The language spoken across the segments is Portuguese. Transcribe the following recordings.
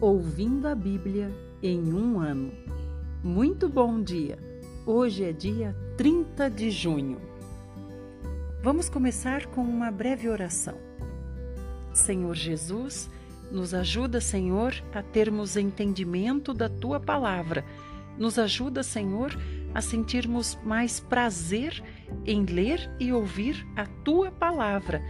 Ouvindo a Bíblia em um ano. Muito bom dia! Hoje é dia 30 de junho. Vamos começar com uma breve oração. Senhor Jesus, nos ajuda, Senhor, a termos entendimento da tua palavra. Nos ajuda, Senhor, a sentirmos mais prazer em ler e ouvir a tua palavra.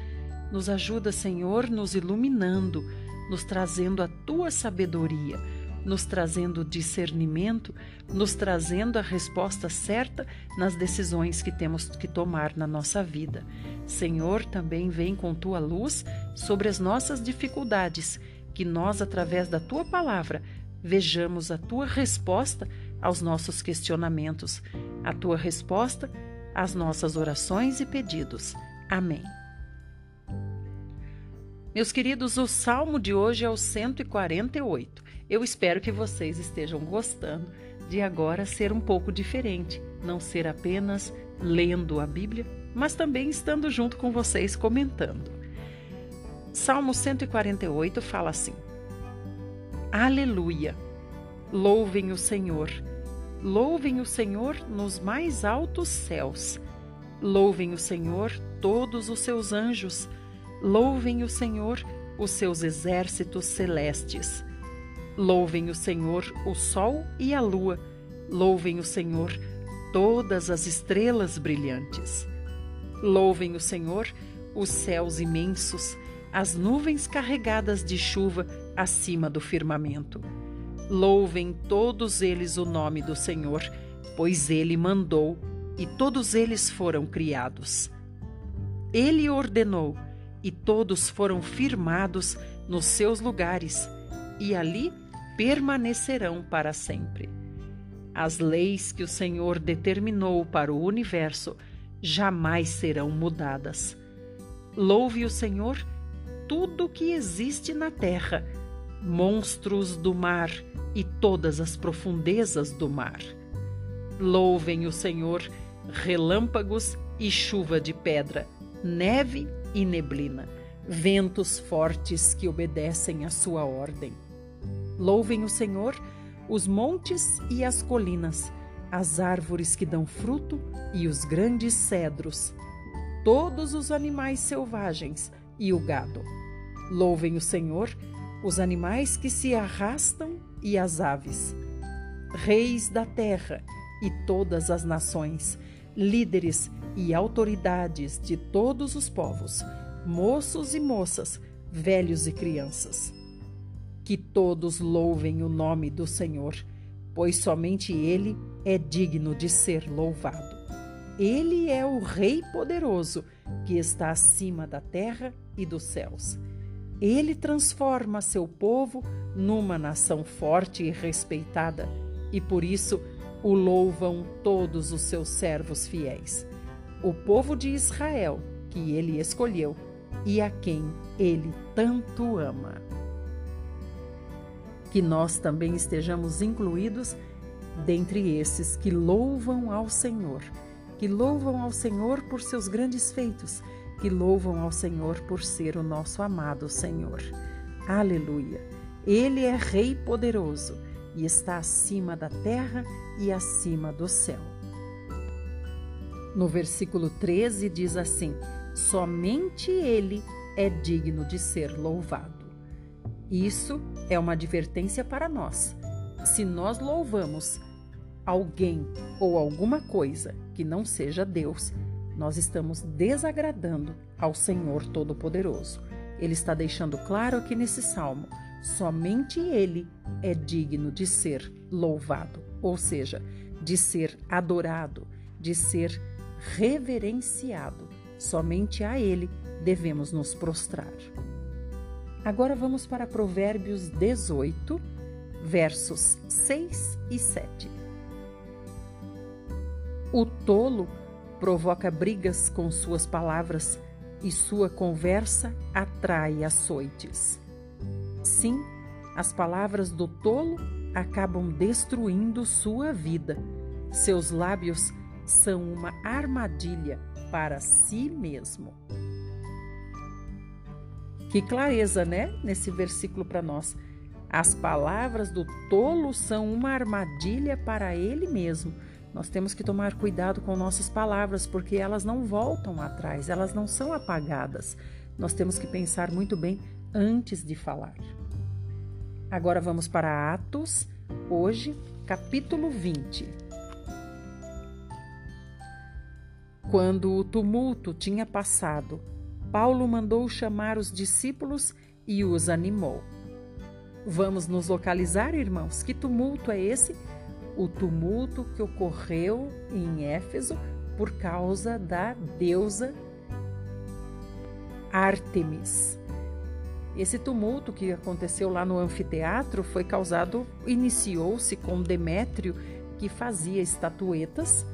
Nos ajuda, Senhor, nos iluminando nos trazendo a tua sabedoria, nos trazendo discernimento, nos trazendo a resposta certa nas decisões que temos que tomar na nossa vida. Senhor, também vem com tua luz sobre as nossas dificuldades, que nós, através da tua palavra, vejamos a tua resposta aos nossos questionamentos, a tua resposta às nossas orações e pedidos. Amém. Meus queridos, o salmo de hoje é o 148. Eu espero que vocês estejam gostando de agora ser um pouco diferente, não ser apenas lendo a Bíblia, mas também estando junto com vocês comentando. Salmo 148 fala assim: Aleluia! Louvem o Senhor. Louvem o Senhor nos mais altos céus. Louvem o Senhor todos os seus anjos Louvem o Senhor, os seus exércitos celestes. Louvem o Senhor, o sol e a lua. Louvem o Senhor, todas as estrelas brilhantes. Louvem o Senhor, os céus imensos, as nuvens carregadas de chuva acima do firmamento. Louvem todos eles o nome do Senhor, pois ele mandou e todos eles foram criados. Ele ordenou e todos foram firmados nos seus lugares, e ali permanecerão para sempre. As leis que o Senhor determinou para o universo jamais serão mudadas. Louve o Senhor tudo que existe na terra, monstros do mar e todas as profundezas do mar. Louvem o Senhor relâmpagos e chuva de pedra, neve e neblina, ventos fortes que obedecem à sua ordem. Louvem o Senhor os montes e as colinas, as árvores que dão fruto e os grandes cedros, todos os animais selvagens e o gado. Louvem o Senhor os animais que se arrastam e as aves, reis da terra e todas as nações, líderes e autoridades de todos os povos, moços e moças, velhos e crianças. Que todos louvem o nome do Senhor, pois somente Ele é digno de ser louvado. Ele é o Rei poderoso que está acima da terra e dos céus. Ele transforma seu povo numa nação forte e respeitada, e por isso o louvam todos os seus servos fiéis o povo de Israel que ele escolheu e a quem ele tanto ama. Que nós também estejamos incluídos dentre esses que louvam ao Senhor, que louvam ao Senhor por seus grandes feitos, que louvam ao Senhor por ser o nosso amado Senhor. Aleluia! Ele é Rei poderoso e está acima da terra e acima do céu. No versículo 13 diz assim: somente Ele é digno de ser louvado. Isso é uma advertência para nós. Se nós louvamos alguém ou alguma coisa que não seja Deus, nós estamos desagradando ao Senhor Todo-Poderoso. Ele está deixando claro aqui nesse salmo: somente Ele é digno de ser louvado, ou seja, de ser adorado, de ser reverenciado. Somente a Ele devemos nos prostrar. Agora vamos para Provérbios 18, versos 6 e 7. O tolo provoca brigas com suas palavras e sua conversa atrai açoites. Sim, as palavras do tolo acabam destruindo sua vida. Seus lábios são uma armadilha para si mesmo. Que clareza, né? Nesse versículo para nós. As palavras do tolo são uma armadilha para ele mesmo. Nós temos que tomar cuidado com nossas palavras, porque elas não voltam atrás, elas não são apagadas. Nós temos que pensar muito bem antes de falar. Agora vamos para Atos, hoje, capítulo 20. Quando o tumulto tinha passado, Paulo mandou chamar os discípulos e os animou. Vamos nos localizar, irmãos? Que tumulto é esse? O tumulto que ocorreu em Éfeso por causa da deusa Ártemis. Esse tumulto que aconteceu lá no anfiteatro foi causado, iniciou-se com Demétrio, que fazia estatuetas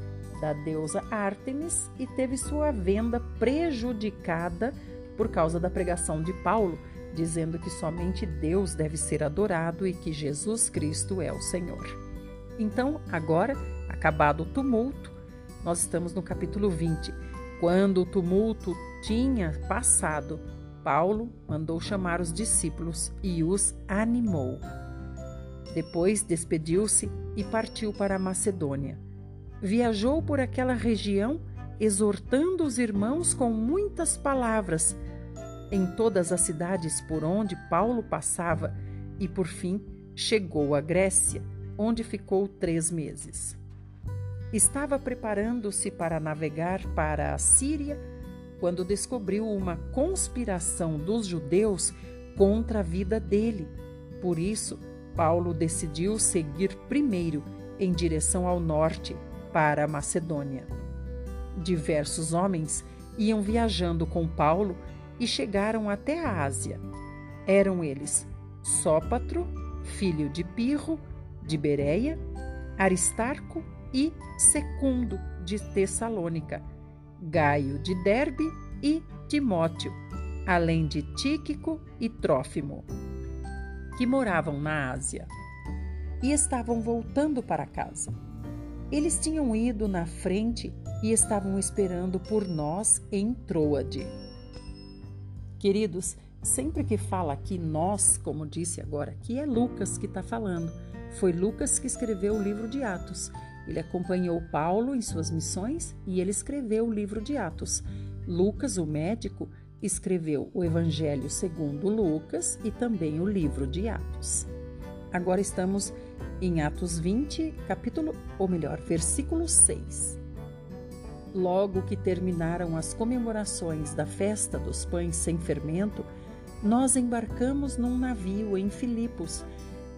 da deusa Ártemis e teve sua venda prejudicada por causa da pregação de Paulo, dizendo que somente Deus deve ser adorado e que Jesus Cristo é o Senhor. Então, agora, acabado o tumulto, nós estamos no capítulo 20. Quando o tumulto tinha passado, Paulo mandou chamar os discípulos e os animou. Depois despediu-se e partiu para a Macedônia viajou por aquela região exortando os irmãos com muitas palavras em todas as cidades por onde Paulo passava e, por fim, chegou à Grécia, onde ficou três meses. Estava preparando-se para navegar para a Síria quando descobriu uma conspiração dos judeus contra a vida dele. Por isso, Paulo decidiu seguir primeiro em direção ao norte, para a Macedônia. Diversos homens iam viajando com Paulo e chegaram até a Ásia. Eram eles Sópatro, filho de Pirro, de Bereia, Aristarco e Secundo, de Tessalônica, Gaio de Derbe e Timóteo, além de Tíquico e Trófimo, que moravam na Ásia. E estavam voltando para casa. Eles tinham ido na frente e estavam esperando por nós em Troade. Queridos, sempre que fala aqui nós, como disse agora, aqui é Lucas que está falando. Foi Lucas que escreveu o livro de Atos. Ele acompanhou Paulo em suas missões e ele escreveu o livro de Atos. Lucas, o médico, escreveu o Evangelho segundo Lucas e também o livro de Atos. Agora estamos em Atos 20, capítulo, ou melhor, versículo 6. Logo que terminaram as comemorações da festa dos pães sem fermento, nós embarcamos num navio em Filipos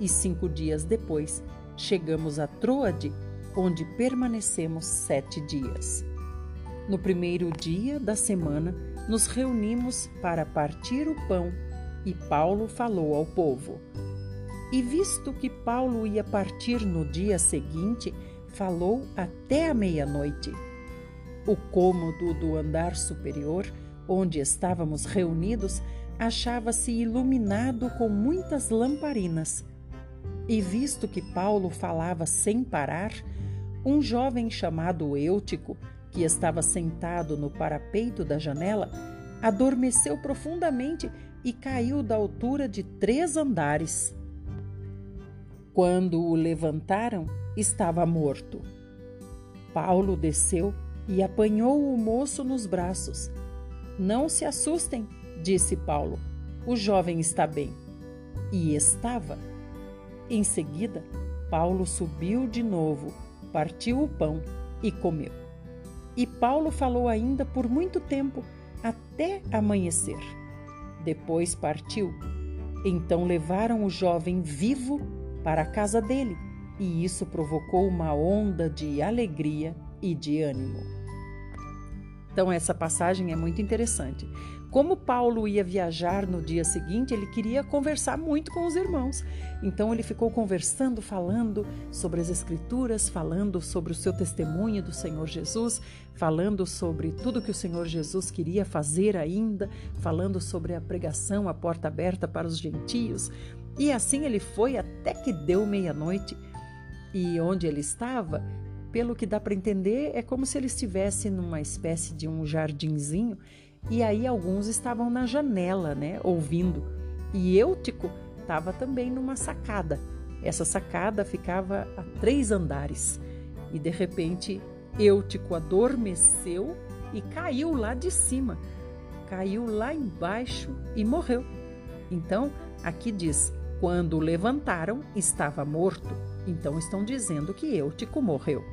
e cinco dias depois chegamos a Troade, onde permanecemos sete dias. No primeiro dia da semana, nos reunimos para partir o pão e Paulo falou ao povo. E visto que Paulo ia partir no dia seguinte, falou até a meia-noite. O cômodo do andar superior, onde estávamos reunidos, achava-se iluminado com muitas lamparinas. E visto que Paulo falava sem parar, um jovem chamado Eutico, que estava sentado no parapeito da janela, adormeceu profundamente e caiu da altura de três andares. Quando o levantaram, estava morto. Paulo desceu e apanhou o moço nos braços. Não se assustem, disse Paulo. O jovem está bem. E estava. Em seguida, Paulo subiu de novo, partiu o pão e comeu. E Paulo falou ainda por muito tempo, até amanhecer. Depois partiu. Então levaram o jovem vivo para a casa dele, e isso provocou uma onda de alegria e de ânimo. Então, essa passagem é muito interessante. Como Paulo ia viajar no dia seguinte, ele queria conversar muito com os irmãos. Então, ele ficou conversando, falando sobre as Escrituras, falando sobre o seu testemunho do Senhor Jesus, falando sobre tudo que o Senhor Jesus queria fazer ainda, falando sobre a pregação, a porta aberta para os gentios, e assim ele foi até que deu meia-noite. E onde ele estava, pelo que dá para entender, é como se ele estivesse numa espécie de um jardinzinho e aí alguns estavam na janela, né, ouvindo. E Eutico estava também numa sacada. Essa sacada ficava a três andares e de repente Eutico adormeceu e caiu lá de cima, caiu lá embaixo e morreu. Então, aqui diz: quando o levantaram, estava morto. Então, estão dizendo que Eutico morreu.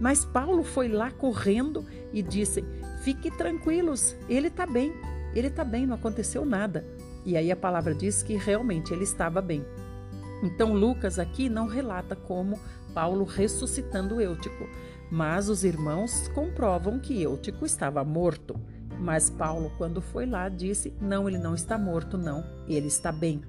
Mas Paulo foi lá correndo e disse: Fique tranquilos, ele está bem, ele está bem, não aconteceu nada. E aí a palavra diz que realmente ele estava bem. Então Lucas aqui não relata como Paulo ressuscitando Eutico, mas os irmãos comprovam que Eutico estava morto. Mas Paulo, quando foi lá, disse: Não, ele não está morto, não, ele está bem.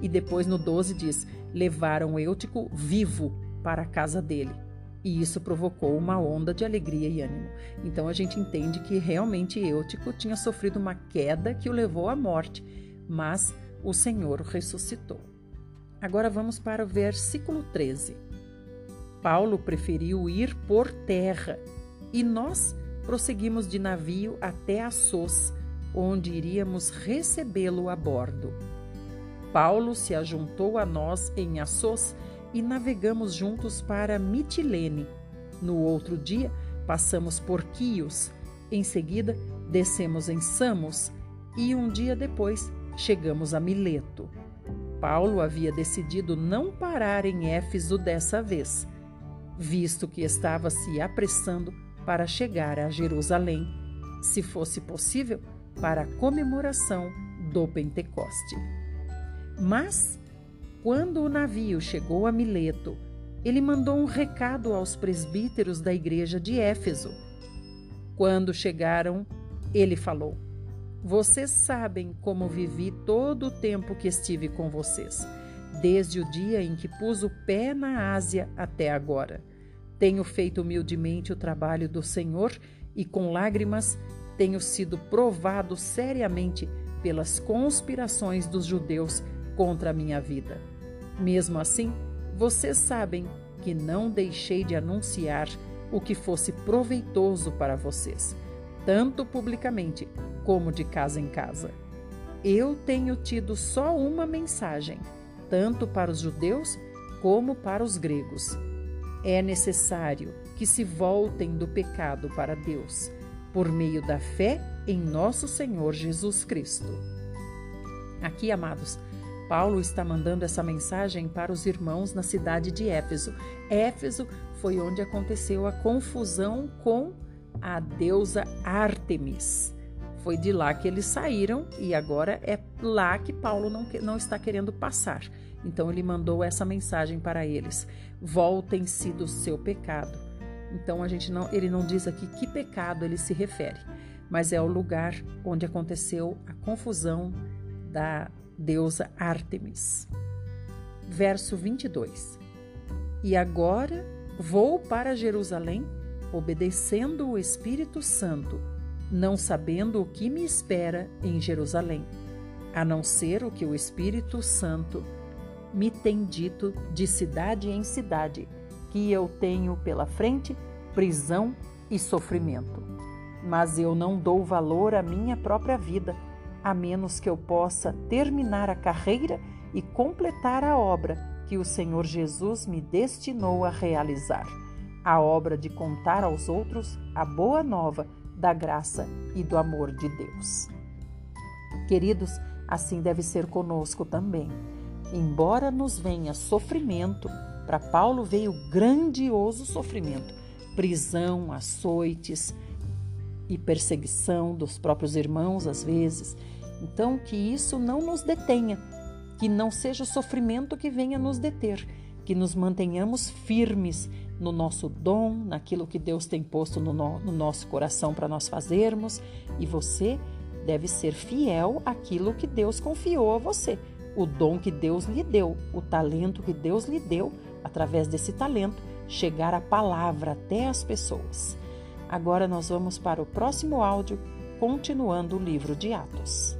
E depois no 12 diz: Levaram Eutico vivo para a casa dele e isso provocou uma onda de alegria e ânimo. Então a gente entende que realmente Eutico tinha sofrido uma queda que o levou à morte, mas o Senhor ressuscitou. Agora vamos para o versículo 13. Paulo preferiu ir por terra e nós prosseguimos de navio até Assos, onde iríamos recebê-lo a bordo. Paulo se ajuntou a nós em Assos e navegamos juntos para Mitilene. No outro dia, passamos por Quios. Em seguida, descemos em Samos e um dia depois chegamos a Mileto. Paulo havia decidido não parar em Éfeso dessa vez, visto que estava se apressando para chegar a Jerusalém, se fosse possível, para a comemoração do Pentecoste. Mas quando o navio chegou a Mileto, ele mandou um recado aos presbíteros da igreja de Éfeso. Quando chegaram, ele falou: Vocês sabem como vivi todo o tempo que estive com vocês, desde o dia em que pus o pé na Ásia até agora. Tenho feito humildemente o trabalho do Senhor e com lágrimas tenho sido provado seriamente pelas conspirações dos judeus contra a minha vida. Mesmo assim, vocês sabem que não deixei de anunciar o que fosse proveitoso para vocês, tanto publicamente como de casa em casa. Eu tenho tido só uma mensagem, tanto para os judeus como para os gregos. É necessário que se voltem do pecado para Deus, por meio da fé em nosso Senhor Jesus Cristo. Aqui, amados, Paulo está mandando essa mensagem para os irmãos na cidade de Éfeso. Éfeso foi onde aconteceu a confusão com a deusa Ártemis. Foi de lá que eles saíram e agora é lá que Paulo não, não está querendo passar. Então ele mandou essa mensagem para eles: voltem-se do seu pecado. Então a gente não, ele não diz aqui que pecado ele se refere, mas é o lugar onde aconteceu a confusão da deusa Ártemis. Verso 22. E agora vou para Jerusalém, obedecendo o Espírito Santo, não sabendo o que me espera em Jerusalém, a não ser o que o Espírito Santo me tem dito de cidade em cidade, que eu tenho pela frente prisão e sofrimento. Mas eu não dou valor à minha própria vida a menos que eu possa terminar a carreira e completar a obra que o Senhor Jesus me destinou a realizar a obra de contar aos outros a boa nova da graça e do amor de Deus. Queridos, assim deve ser conosco também. Embora nos venha sofrimento, para Paulo veio grandioso sofrimento, prisão, açoites, e perseguição dos próprios irmãos, às vezes. Então, que isso não nos detenha, que não seja o sofrimento que venha nos deter, que nos mantenhamos firmes no nosso dom, naquilo que Deus tem posto no, no, no nosso coração para nós fazermos, e você deve ser fiel àquilo que Deus confiou a você, o dom que Deus lhe deu, o talento que Deus lhe deu, através desse talento, chegar a palavra até as pessoas. Agora nós vamos para o próximo áudio, continuando o livro de Atos.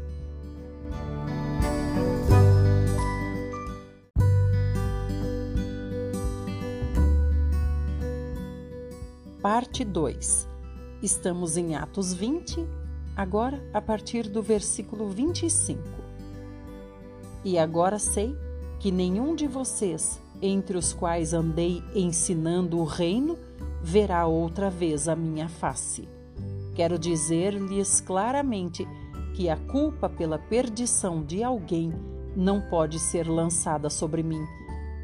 Parte 2. Estamos em Atos 20, agora a partir do versículo 25. E agora sei que nenhum de vocês, entre os quais andei ensinando o reino, verá outra vez a minha face. Quero dizer-lhes claramente que a culpa pela perdição de alguém não pode ser lançada sobre mim,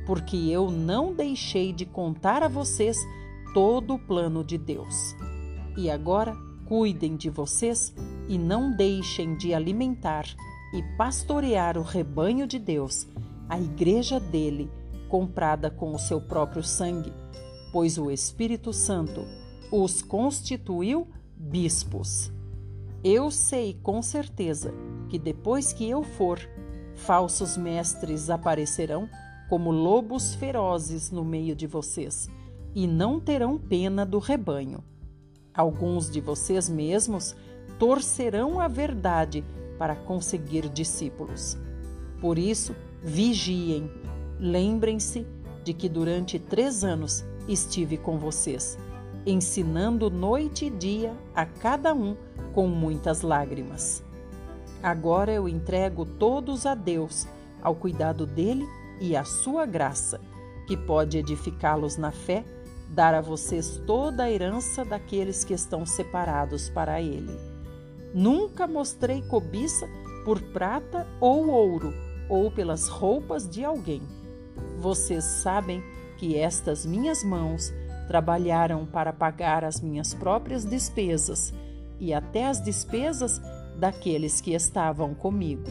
porque eu não deixei de contar a vocês todo o plano de Deus. E agora cuidem de vocês e não deixem de alimentar e pastorear o rebanho de Deus, a igreja dele, comprada com o seu próprio sangue, pois o Espírito Santo os constituiu bispos. Eu sei com certeza que depois que eu for, falsos mestres aparecerão como lobos ferozes no meio de vocês e não terão pena do rebanho. Alguns de vocês mesmos torcerão a verdade para conseguir discípulos. Por isso, vigiem. Lembrem-se de que durante três anos estive com vocês, ensinando noite e dia a cada um com muitas lágrimas. Agora eu entrego todos a Deus, ao cuidado dele e à sua graça, que pode edificá-los na fé dar a vocês toda a herança daqueles que estão separados para ele. Nunca mostrei cobiça por prata ou ouro, ou pelas roupas de alguém. Vocês sabem que estas minhas mãos trabalharam para pagar as minhas próprias despesas e até as despesas daqueles que estavam comigo.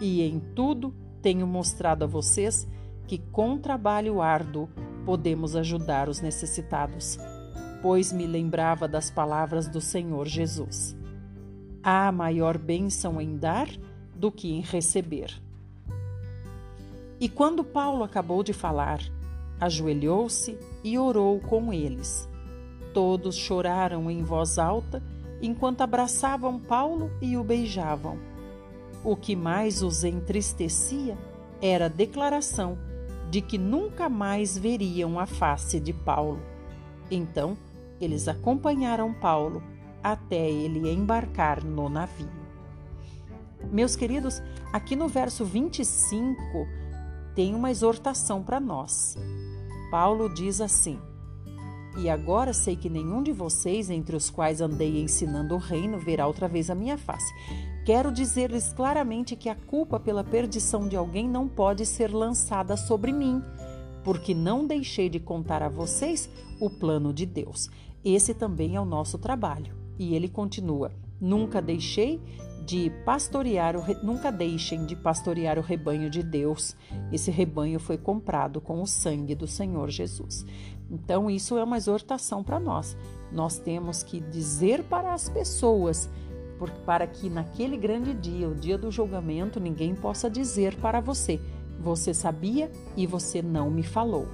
E em tudo tenho mostrado a vocês que com trabalho árduo podemos ajudar os necessitados, pois me lembrava das palavras do Senhor Jesus. Há maior bênção em dar do que em receber. E quando Paulo acabou de falar, ajoelhou-se e orou com eles. Todos choraram em voz alta enquanto abraçavam Paulo e o beijavam. O que mais os entristecia era a declaração de que nunca mais veriam a face de Paulo. Então, eles acompanharam Paulo até ele embarcar no navio. Meus queridos, aqui no verso 25 tem uma exortação para nós. Paulo diz assim: E agora sei que nenhum de vocês, entre os quais andei ensinando o reino, verá outra vez a minha face. Quero dizer-lhes claramente que a culpa pela perdição de alguém não pode ser lançada sobre mim, porque não deixei de contar a vocês o plano de Deus. Esse também é o nosso trabalho. E ele continua: Nunca deixei de pastorear o re... nunca deixem de pastorear o rebanho de Deus. Esse rebanho foi comprado com o sangue do Senhor Jesus. Então isso é uma exortação para nós. Nós temos que dizer para as pessoas para que naquele grande dia, o dia do julgamento, ninguém possa dizer para você: você sabia e você não me falou.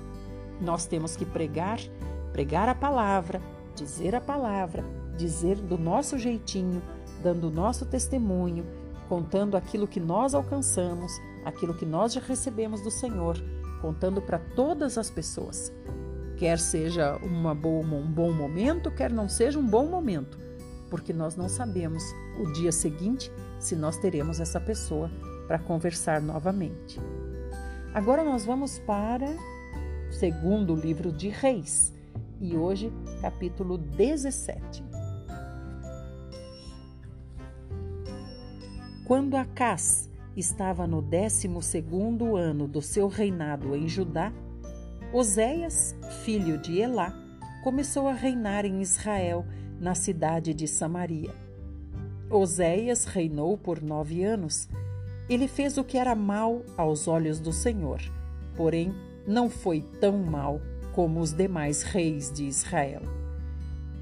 Nós temos que pregar, pregar a palavra, dizer a palavra, dizer do nosso jeitinho, dando o nosso testemunho, contando aquilo que nós alcançamos, aquilo que nós já recebemos do Senhor, contando para todas as pessoas. Quer seja uma boa, um bom momento, quer não seja um bom momento, porque nós não sabemos o dia seguinte se nós teremos essa pessoa para conversar novamente. Agora nós vamos para o segundo livro de Reis e hoje capítulo 17. Quando Acás estava no décimo segundo ano do seu reinado em Judá, Oséias, filho de Elá, começou a reinar em Israel na cidade de Samaria. Oséias reinou por nove anos. Ele fez o que era mal aos olhos do Senhor, porém não foi tão mal como os demais reis de Israel.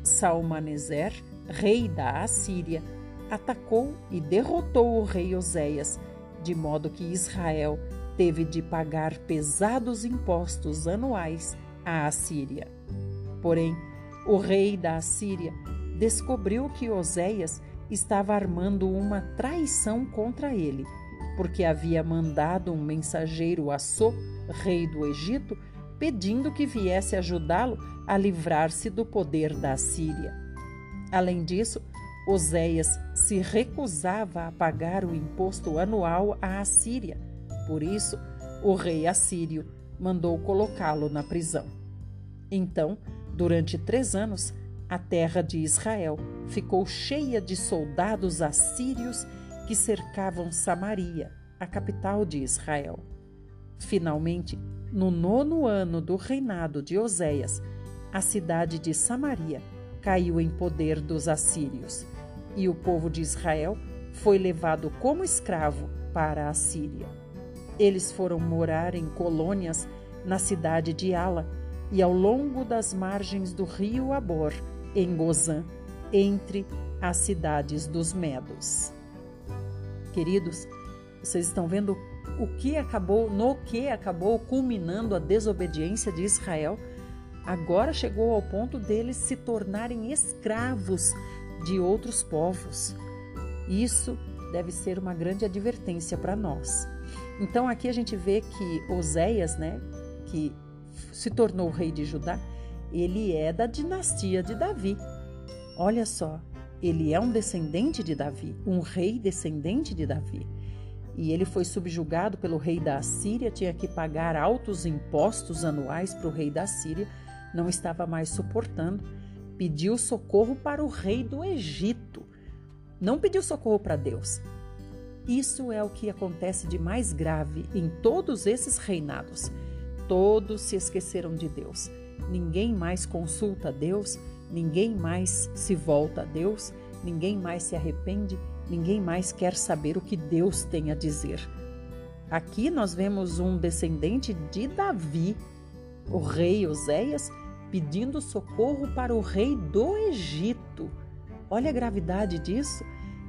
Salmaneser, rei da Assíria, atacou e derrotou o rei Oséias, de modo que Israel teve de pagar pesados impostos anuais à Assíria. Porém, o rei da Assíria descobriu que Oséias estava armando uma traição contra ele, porque havia mandado um mensageiro a So, rei do Egito, pedindo que viesse ajudá-lo a livrar-se do poder da Assíria. Além disso, Oséias se recusava a pagar o imposto anual à Assíria, Por isso, o rei assírio mandou colocá-lo na prisão. Então, durante três anos, a terra de Israel ficou cheia de soldados assírios que cercavam Samaria, a capital de Israel. Finalmente, no nono ano do reinado de Oséias, a cidade de Samaria caiu em poder dos assírios, e o povo de Israel foi levado como escravo para a Síria. Eles foram morar em colônias na cidade de Ala e ao longo das margens do rio Abor, em Gozã, entre as cidades dos Medos. Queridos, vocês estão vendo o que acabou, no que acabou culminando a desobediência de Israel? Agora chegou ao ponto deles se tornarem escravos de outros povos. Isso deve ser uma grande advertência para nós. Então aqui a gente vê que Oséias, né, que se tornou rei de Judá, ele é da dinastia de Davi. Olha só, ele é um descendente de Davi, um rei descendente de Davi. E ele foi subjugado pelo rei da Assíria, tinha que pagar altos impostos anuais para o rei da Síria, não estava mais suportando, pediu socorro para o rei do Egito. Não pediu socorro para Deus. Isso é o que acontece de mais grave em todos esses reinados. Todos se esqueceram de Deus. Ninguém mais consulta a Deus, ninguém mais se volta a Deus, ninguém mais se arrepende, ninguém mais quer saber o que Deus tem a dizer. Aqui nós vemos um descendente de Davi, o rei Oséias, pedindo socorro para o rei do Egito. Olha a gravidade disso,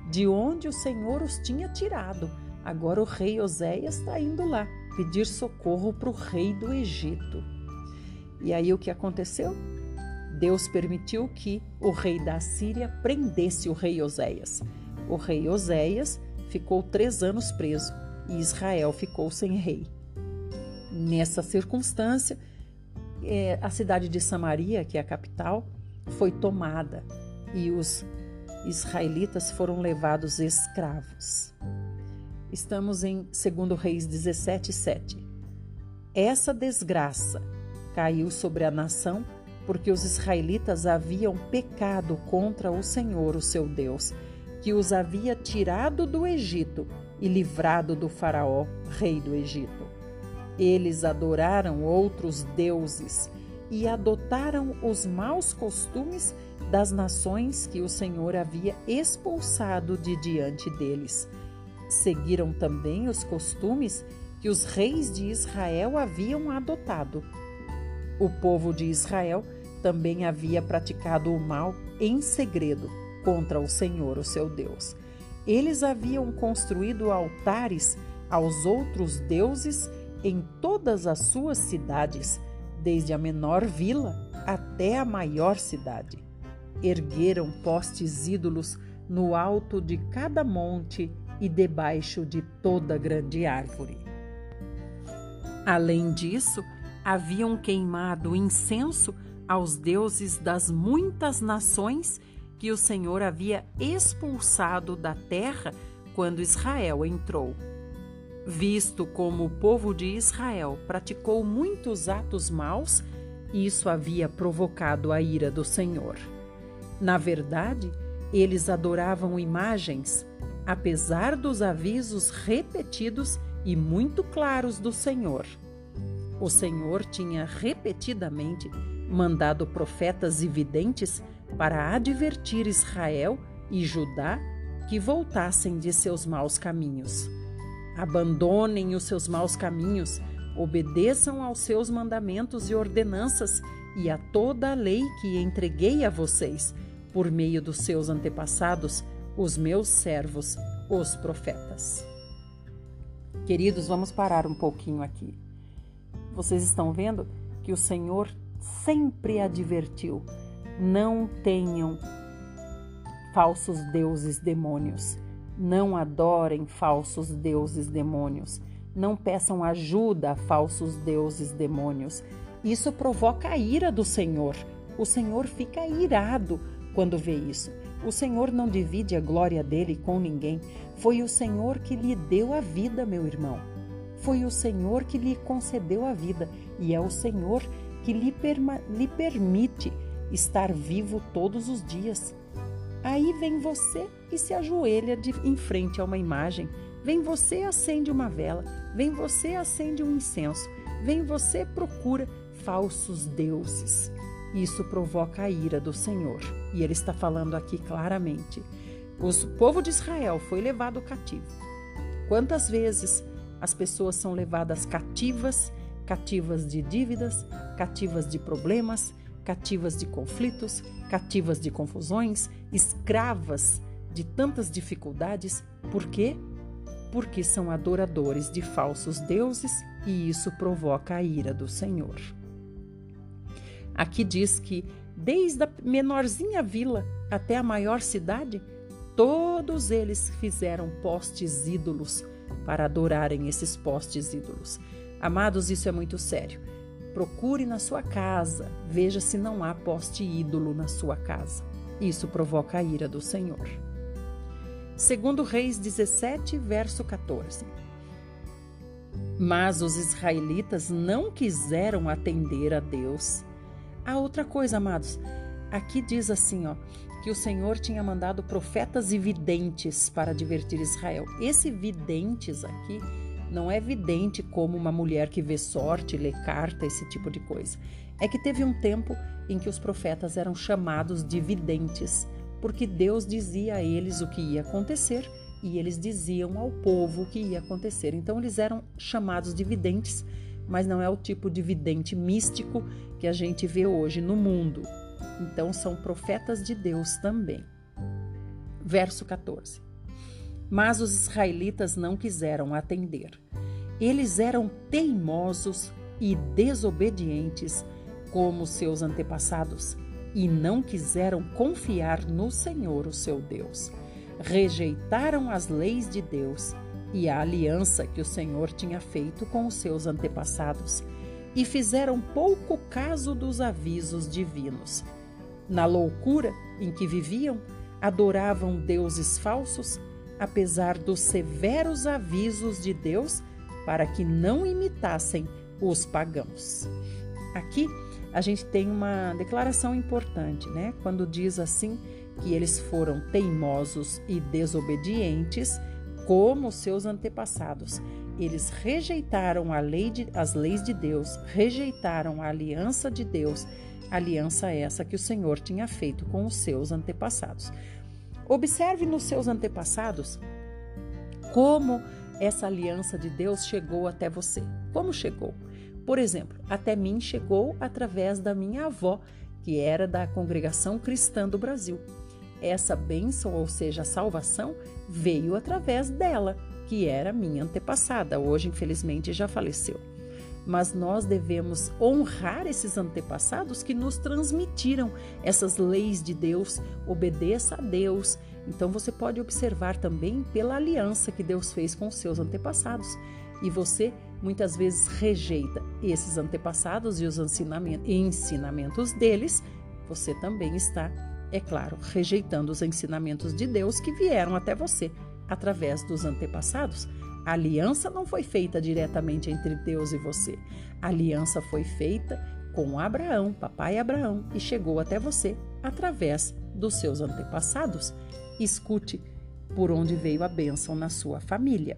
de onde o Senhor os tinha tirado. Agora o rei Oséias está indo lá pedir socorro para o rei do Egito. E aí o que aconteceu? Deus permitiu que o rei da Síria prendesse o rei Oséias. O rei Oséias ficou três anos preso e Israel ficou sem rei. Nessa circunstância, é, a cidade de Samaria, que é a capital, foi tomada e os israelitas foram levados escravos. Estamos em 2 Reis 17, 7. Essa desgraça caiu sobre a nação porque os israelitas haviam pecado contra o Senhor, o seu Deus, que os havia tirado do Egito e livrado do Faraó, rei do Egito. Eles adoraram outros deuses e adotaram os maus costumes das nações que o Senhor havia expulsado de diante deles Seguiram também os costumes que os reis de Israel haviam adotado. O povo de Israel também havia praticado o mal em segredo contra o Senhor, o seu Deus. Eles haviam construído altares aos outros deuses em todas as suas cidades, desde a menor vila até a maior cidade. Ergueram postes ídolos no alto de cada monte e debaixo de toda grande árvore. Além disso, haviam queimado incenso aos deuses das muitas nações que o Senhor havia expulsado da terra quando Israel entrou. Visto como o povo de Israel praticou muitos atos maus, isso havia provocado a ira do Senhor. Na verdade, eles adoravam imagens, apesar dos avisos repetidos e muito claros do Senhor. O Senhor tinha repetidamente mandado profetas e videntes para advertir Israel e Judá que voltassem de seus maus caminhos. Abandonem os seus maus caminhos, obedeçam aos seus mandamentos e ordenanças e a toda a lei que entreguei a vocês por meio dos seus antepassados os meus servos, os profetas. Queridos, vamos parar um pouquinho aqui. Vocês estão vendo que o Senhor sempre advertiu: não tenham falsos deuses demônios, não adorem falsos deuses demônios, não peçam ajuda a falsos deuses demônios. Isso provoca a ira do Senhor. O Senhor fica irado quando vê isso. O Senhor não divide a glória dele com ninguém. Foi o Senhor que lhe deu a vida, meu irmão. Foi o Senhor que lhe concedeu a vida e é o Senhor que lhe, lhe permite estar vivo todos os dias. Aí vem você e se ajoelha de, em frente a uma imagem. Vem você acende uma vela. Vem você acende um incenso. Vem você procura falsos deuses. Isso provoca a ira do Senhor. E ele está falando aqui claramente. O povo de Israel foi levado cativo. Quantas vezes as pessoas são levadas cativas, cativas de dívidas, cativas de problemas, cativas de conflitos, cativas de confusões, escravas de tantas dificuldades. Por quê? Porque são adoradores de falsos deuses e isso provoca a ira do Senhor. Aqui diz que, desde a menorzinha vila até a maior cidade, todos eles fizeram postes ídolos para adorarem esses postes ídolos. Amados, isso é muito sério. Procure na sua casa, veja se não há poste ídolo na sua casa. Isso provoca a ira do Senhor. Segundo Reis 17, verso 14. Mas os israelitas não quiseram atender a Deus. Há outra coisa, amados. Aqui diz assim, ó, que o Senhor tinha mandado profetas e videntes para divertir Israel. Esse videntes aqui não é vidente como uma mulher que vê sorte, lê carta, esse tipo de coisa. É que teve um tempo em que os profetas eram chamados de videntes, porque Deus dizia a eles o que ia acontecer e eles diziam ao povo o que ia acontecer. Então eles eram chamados de videntes, mas não é o tipo de vidente místico que a gente vê hoje no mundo. Então são profetas de Deus também. Verso 14. Mas os israelitas não quiseram atender. Eles eram teimosos e desobedientes como seus antepassados e não quiseram confiar no Senhor, o seu Deus. Rejeitaram as leis de Deus e a aliança que o Senhor tinha feito com os seus antepassados e fizeram pouco caso dos avisos divinos. Na loucura em que viviam, adoravam deuses falsos apesar dos severos avisos de Deus para que não imitassem os pagãos. Aqui a gente tem uma declaração importante, né? Quando diz assim que eles foram teimosos e desobedientes como seus antepassados. Eles rejeitaram de, as leis de Deus, rejeitaram a aliança de Deus, aliança essa que o Senhor tinha feito com os seus antepassados. Observe nos seus antepassados como essa aliança de Deus chegou até você. Como chegou? Por exemplo, até mim chegou através da minha avó, que era da congregação cristã do Brasil. Essa bênção, ou seja, a salvação, veio através dela, que era minha antepassada. Hoje, infelizmente, já faleceu mas nós devemos honrar esses antepassados que nos transmitiram essas leis de Deus, obedeça a Deus. Então você pode observar também pela aliança que Deus fez com os seus antepassados. E você muitas vezes rejeita esses antepassados e os ensinamentos deles, você também está, é claro, rejeitando os ensinamentos de Deus que vieram até você através dos antepassados. A aliança não foi feita diretamente entre Deus e você. A aliança foi feita com Abraão, papai Abraão, e chegou até você através dos seus antepassados. Escute por onde veio a bênção na sua família.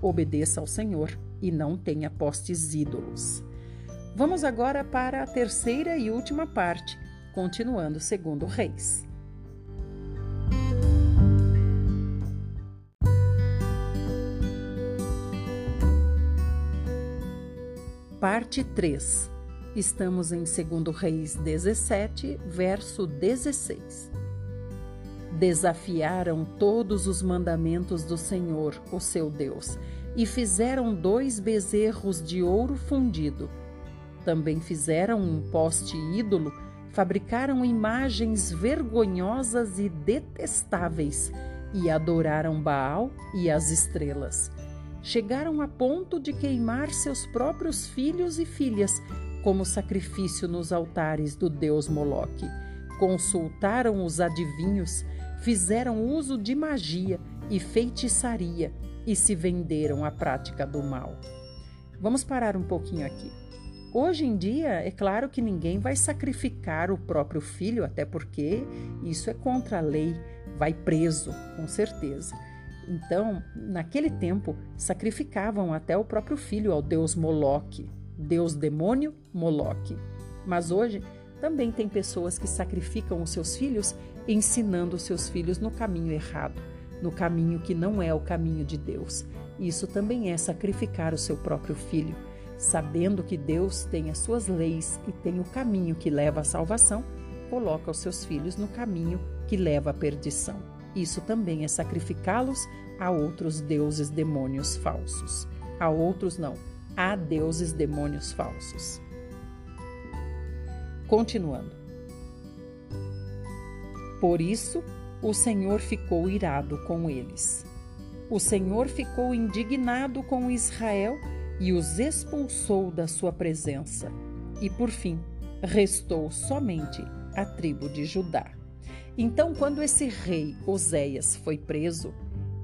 Obedeça ao Senhor e não tenha postes ídolos. Vamos agora para a terceira e última parte, continuando segundo Reis. Parte 3. Estamos em 2 Reis 17, verso 16. Desafiaram todos os mandamentos do Senhor, o seu Deus, e fizeram dois bezerros de ouro fundido. Também fizeram um poste ídolo, fabricaram imagens vergonhosas e detestáveis, e adoraram Baal e as estrelas chegaram a ponto de queimar seus próprios filhos e filhas como sacrifício nos altares do deus Moloque. Consultaram os adivinhos, fizeram uso de magia e feitiçaria e se venderam à prática do mal. Vamos parar um pouquinho aqui. Hoje em dia, é claro que ninguém vai sacrificar o próprio filho, até porque isso é contra a lei, vai preso, com certeza. Então, naquele tempo, sacrificavam até o próprio filho ao deus Moloque, deus demônio Moloque. Mas hoje também tem pessoas que sacrificam os seus filhos ensinando os seus filhos no caminho errado, no caminho que não é o caminho de Deus. Isso também é sacrificar o seu próprio filho sabendo que Deus tem as suas leis e tem o caminho que leva à salvação, coloca os seus filhos no caminho que leva à perdição. Isso também é sacrificá-los a outros deuses demônios falsos. A outros não, a deuses demônios falsos. Continuando. Por isso, o Senhor ficou irado com eles. O Senhor ficou indignado com Israel e os expulsou da sua presença. E por fim, restou somente a tribo de Judá. Então, quando esse rei Oséias foi preso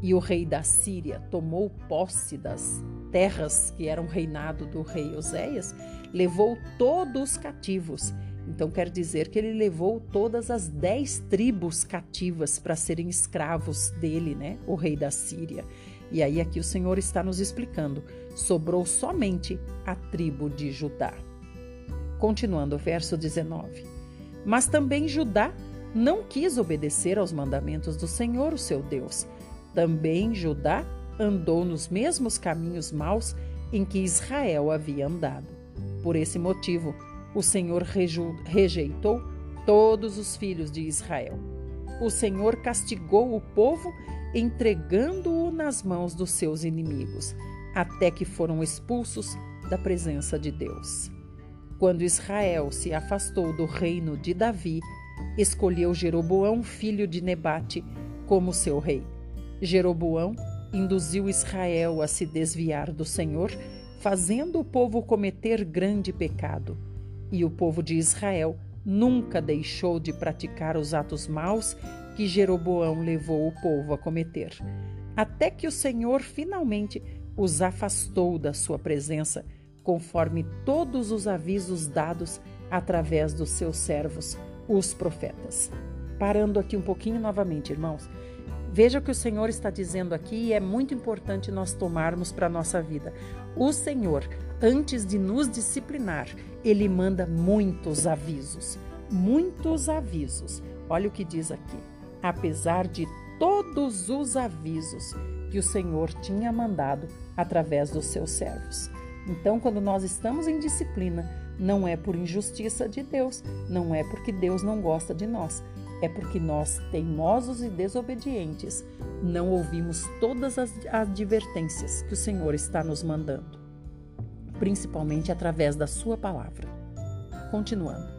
e o rei da Síria tomou posse das terras que eram reinado do rei Oséias, levou todos os cativos. Então, quer dizer que ele levou todas as dez tribos cativas para serem escravos dele, né? O rei da Síria. E aí aqui o Senhor está nos explicando. Sobrou somente a tribo de Judá. Continuando o verso 19. Mas também Judá não quis obedecer aos mandamentos do Senhor, o seu Deus. Também Judá andou nos mesmos caminhos maus em que Israel havia andado. Por esse motivo, o Senhor rejeitou todos os filhos de Israel. O Senhor castigou o povo entregando-o nas mãos dos seus inimigos, até que foram expulsos da presença de Deus. Quando Israel se afastou do reino de Davi, escolheu Jeroboão, filho de Nebate, como seu rei. Jeroboão induziu Israel a se desviar do Senhor, fazendo o povo cometer grande pecado. E o povo de Israel nunca deixou de praticar os atos maus que Jeroboão levou o povo a cometer, até que o Senhor finalmente os afastou da sua presença, conforme todos os avisos dados através dos seus servos, os profetas. Parando aqui um pouquinho novamente, irmãos. Veja o que o Senhor está dizendo aqui e é muito importante nós tomarmos para a nossa vida. O Senhor, antes de nos disciplinar, ele manda muitos avisos. Muitos avisos. Olha o que diz aqui apesar de todos os avisos que o Senhor tinha mandado através dos seus servos. Então, quando nós estamos em disciplina, não é por injustiça de Deus, não é porque Deus não gosta de nós, é porque nós, teimosos e desobedientes, não ouvimos todas as advertências que o Senhor está nos mandando, principalmente através da Sua palavra. Continuando.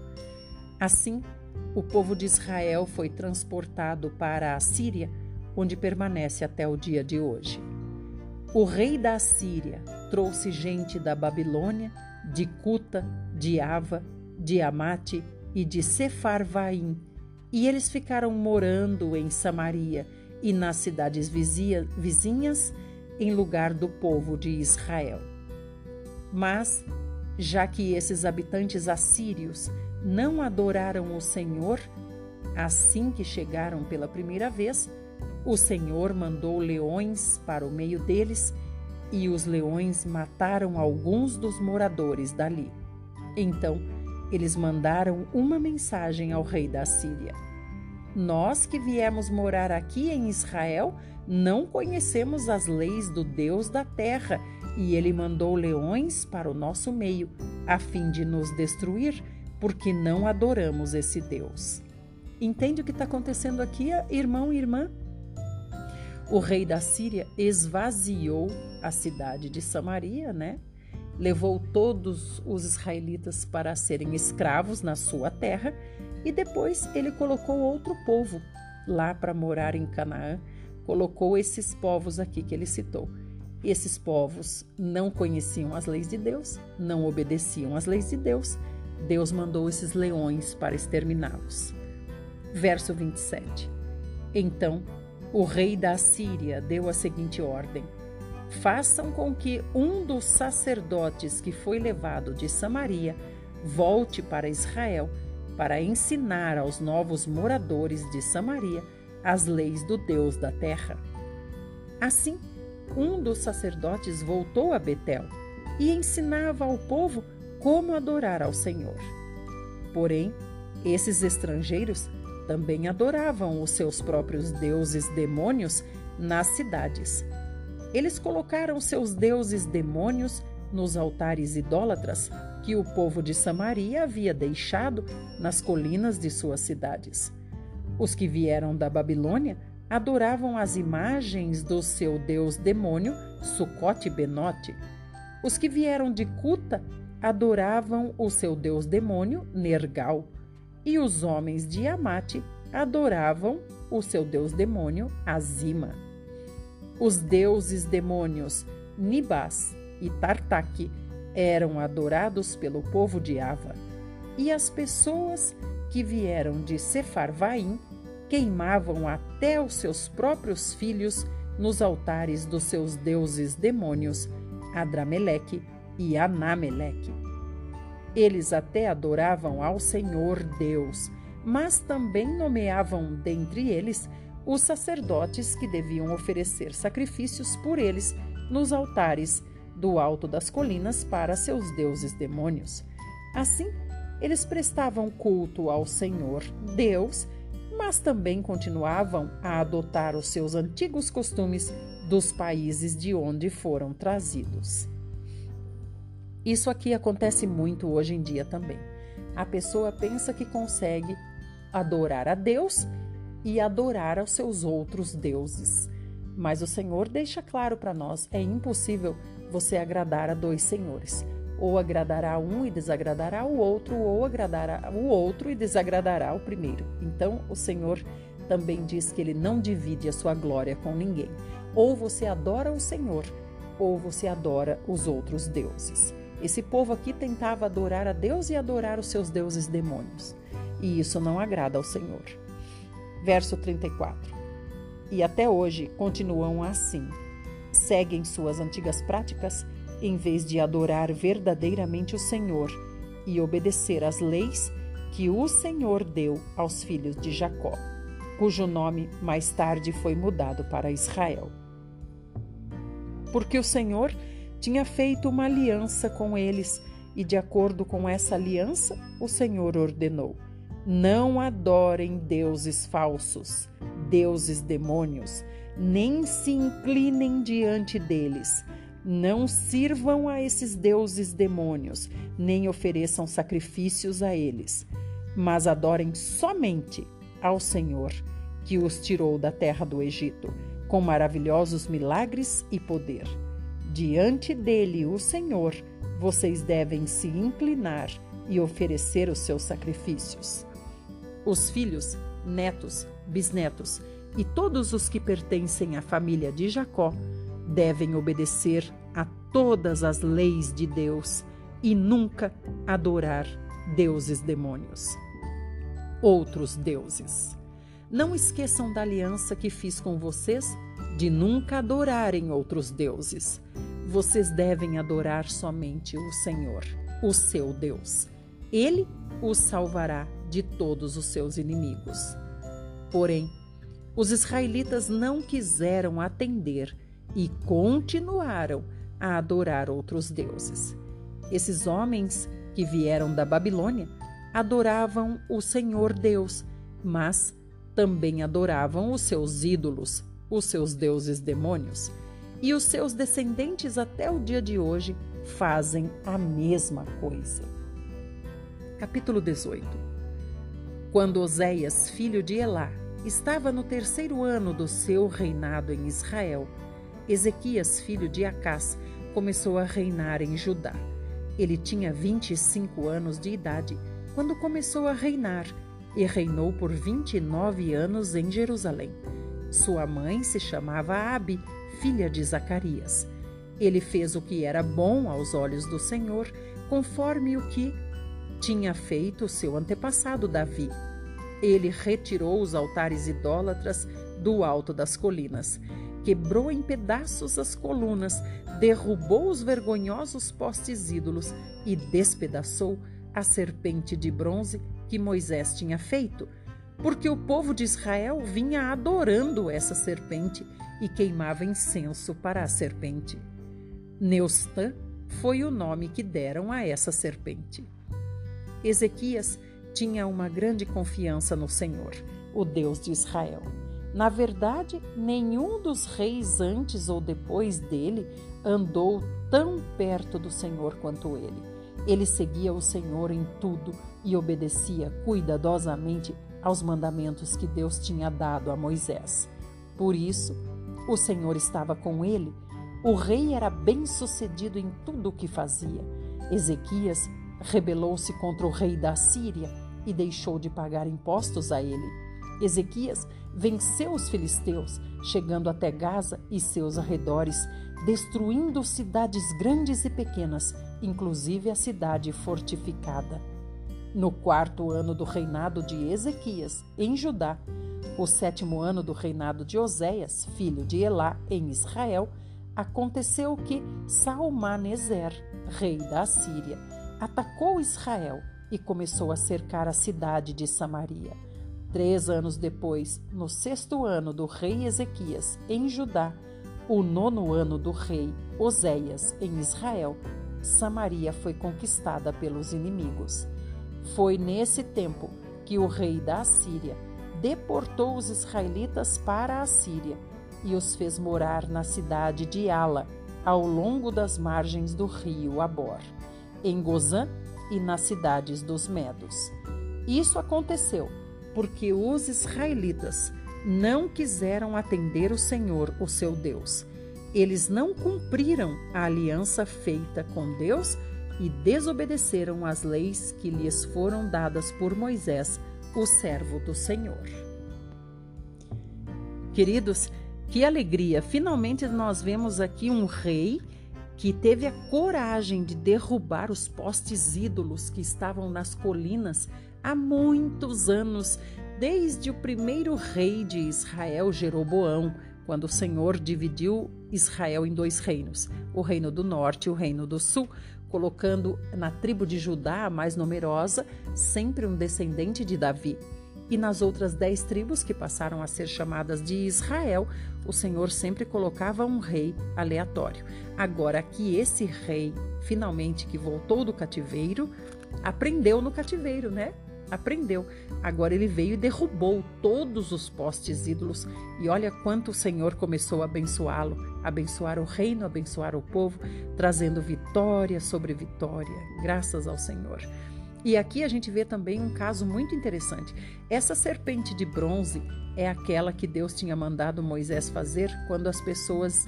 Assim, o povo de Israel foi transportado para a Síria, onde permanece até o dia de hoje. O rei da Síria trouxe gente da Babilônia, de Cuta, de Ava, de Amate e de Sefarvaim, e eles ficaram morando em Samaria e nas cidades vizinhas, em lugar do povo de Israel. Mas, já que esses habitantes assírios não adoraram o Senhor assim que chegaram pela primeira vez, o Senhor mandou leões para o meio deles e os leões mataram alguns dos moradores dali. Então, eles mandaram uma mensagem ao rei da Síria: Nós que viemos morar aqui em Israel não conhecemos as leis do Deus da terra, e ele mandou leões para o nosso meio, a fim de nos destruir porque não adoramos esse Deus. Entende o que está acontecendo aqui, irmão e irmã? O rei da Síria esvaziou a cidade de Samaria, né? Levou todos os israelitas para serem escravos na sua terra e depois ele colocou outro povo lá para morar em Canaã. Colocou esses povos aqui que ele citou. Esses povos não conheciam as leis de Deus, não obedeciam às leis de Deus Deus mandou esses leões para exterminá-los. Verso 27. Então, o rei da Síria deu a seguinte ordem: façam com que um dos sacerdotes que foi levado de Samaria volte para Israel para ensinar aos novos moradores de Samaria as leis do Deus da terra. Assim, um dos sacerdotes voltou a Betel e ensinava ao povo como adorar ao Senhor. Porém, esses estrangeiros também adoravam os seus próprios deuses demônios nas cidades. Eles colocaram seus deuses demônios nos altares idólatras que o povo de Samaria havia deixado nas colinas de suas cidades. Os que vieram da Babilônia adoravam as imagens do seu deus demônio, Sucote Benote. Os que vieram de Cuta adoravam o seu deus demônio, Nergal. E os homens de Amate adoravam o seu deus demônio, Azima. Os deuses demônios Nibás e Tartak eram adorados pelo povo de Ava, e as pessoas que vieram de Sefarvaim queimavam até os seus próprios filhos nos altares dos seus deuses demônios, Adrameleque e Anameleque. Eles até adoravam ao Senhor Deus, mas também nomeavam dentre eles os sacerdotes que deviam oferecer sacrifícios por eles nos altares do alto das colinas para seus deuses demônios. Assim, eles prestavam culto ao Senhor Deus, mas também continuavam a adotar os seus antigos costumes dos países de onde foram trazidos. Isso aqui acontece muito hoje em dia também. A pessoa pensa que consegue adorar a Deus e adorar aos seus outros deuses. Mas o Senhor deixa claro para nós: é impossível você agradar a dois senhores. Ou agradará um e desagradará o outro, ou agradará o outro e desagradará o primeiro. Então, o Senhor também diz que ele não divide a sua glória com ninguém. Ou você adora o Senhor, ou você adora os outros deuses. Esse povo aqui tentava adorar a Deus e adorar os seus deuses demônios. E isso não agrada ao Senhor. Verso 34. E até hoje continuam assim seguem suas antigas práticas em vez de adorar verdadeiramente o Senhor e obedecer às leis que o Senhor deu aos filhos de Jacó, cujo nome mais tarde foi mudado para Israel. Porque o Senhor tinha feito uma aliança com eles, e de acordo com essa aliança, o Senhor ordenou: Não adorem deuses falsos, deuses demônios, nem se inclinem diante deles. Não sirvam a esses deuses demônios, nem ofereçam sacrifícios a eles, mas adorem somente ao Senhor, que os tirou da terra do Egito, com maravilhosos milagres e poder. Diante dele, o Senhor, vocês devem se inclinar e oferecer os seus sacrifícios. Os filhos, netos, bisnetos e todos os que pertencem à família de Jacó devem obedecer a todas as leis de Deus e nunca adorar deuses demônios. Outros deuses. Não esqueçam da aliança que fiz com vocês de nunca adorarem outros deuses. Vocês devem adorar somente o Senhor, o seu Deus. Ele os salvará de todos os seus inimigos. Porém, os israelitas não quiseram atender e continuaram a adorar outros deuses. Esses homens que vieram da Babilônia adoravam o Senhor Deus, mas também adoravam os seus ídolos, os seus deuses demônios. E os seus descendentes até o dia de hoje fazem a mesma coisa. Capítulo 18 Quando Oséias, filho de Elá, estava no terceiro ano do seu reinado em Israel. Ezequias, filho de Acás, começou a reinar em Judá. Ele tinha 25 anos de idade quando começou a reinar e reinou por 29 anos em Jerusalém. Sua mãe se chamava Abi, filha de Zacarias. Ele fez o que era bom aos olhos do Senhor, conforme o que tinha feito seu antepassado Davi ele retirou os altares idólatras do alto das colinas, quebrou em pedaços as colunas, derrubou os vergonhosos postes ídolos e despedaçou a serpente de bronze que Moisés tinha feito, porque o povo de Israel vinha adorando essa serpente e queimava incenso para a serpente. Neustã foi o nome que deram a essa serpente. Ezequias tinha uma grande confiança no Senhor, o Deus de Israel. Na verdade, nenhum dos reis antes ou depois dele andou tão perto do Senhor quanto ele. Ele seguia o Senhor em tudo e obedecia cuidadosamente aos mandamentos que Deus tinha dado a Moisés. Por isso, o Senhor estava com ele. O rei era bem-sucedido em tudo o que fazia. Ezequias rebelou-se contra o rei da Síria e deixou de pagar impostos a ele. Ezequias venceu os filisteus, chegando até Gaza e seus arredores, destruindo cidades grandes e pequenas, inclusive a cidade fortificada. No quarto ano do reinado de Ezequias, em Judá, o sétimo ano do reinado de Oséias, filho de Elá, em Israel, aconteceu que Salmaneser, rei da Síria, atacou Israel e começou a cercar a cidade de Samaria. Três anos depois, no sexto ano do rei Ezequias, em Judá, o nono ano do rei Oséias, em Israel, Samaria foi conquistada pelos inimigos. Foi nesse tempo que o rei da Síria deportou os israelitas para a Síria e os fez morar na cidade de Ala, ao longo das margens do rio Abor, em Gozã e nas cidades dos Medos. Isso aconteceu porque os israelitas não quiseram atender o Senhor, o seu Deus. Eles não cumpriram a aliança feita com Deus e desobedeceram às leis que lhes foram dadas por Moisés, o servo do Senhor. Queridos, que alegria! Finalmente nós vemos aqui um rei que teve a coragem de derrubar os postes ídolos que estavam nas colinas há muitos anos, desde o primeiro rei de Israel, Jeroboão, quando o Senhor dividiu Israel em dois reinos, o reino do norte e o reino do sul, colocando na tribo de Judá, a mais numerosa, sempre um descendente de Davi. E nas outras dez tribos que passaram a ser chamadas de Israel, o Senhor sempre colocava um rei aleatório. Agora que esse rei, finalmente que voltou do cativeiro, aprendeu no cativeiro, né? Aprendeu. Agora ele veio e derrubou todos os postes ídolos. E olha quanto o Senhor começou a abençoá-lo, abençoar o reino, abençoar o povo, trazendo vitória sobre vitória. Graças ao Senhor. E aqui a gente vê também um caso muito interessante. Essa serpente de bronze é aquela que Deus tinha mandado Moisés fazer quando as pessoas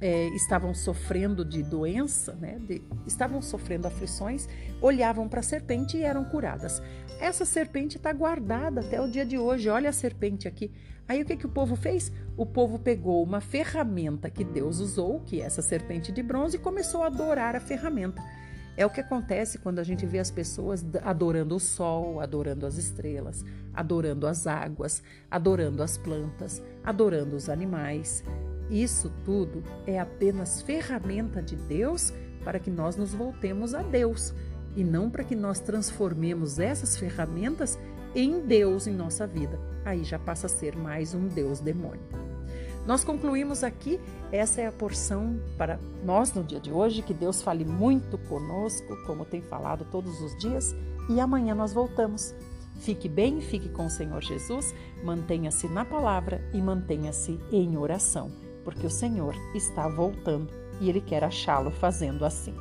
é, estavam sofrendo de doença, né, de, estavam sofrendo aflições, olhavam para a serpente e eram curadas. Essa serpente está guardada até o dia de hoje. Olha a serpente aqui. Aí o que, que o povo fez? O povo pegou uma ferramenta que Deus usou, que é essa serpente de bronze, e começou a adorar a ferramenta. É o que acontece quando a gente vê as pessoas adorando o sol, adorando as estrelas, adorando as águas, adorando as plantas, adorando os animais. Isso tudo é apenas ferramenta de Deus para que nós nos voltemos a Deus e não para que nós transformemos essas ferramentas em Deus em nossa vida. Aí já passa a ser mais um Deus demônio. Nós concluímos aqui, essa é a porção para nós no dia de hoje, que Deus fale muito conosco, como tem falado todos os dias, e amanhã nós voltamos. Fique bem, fique com o Senhor Jesus, mantenha-se na palavra e mantenha-se em oração, porque o Senhor está voltando e Ele quer achá-lo fazendo assim.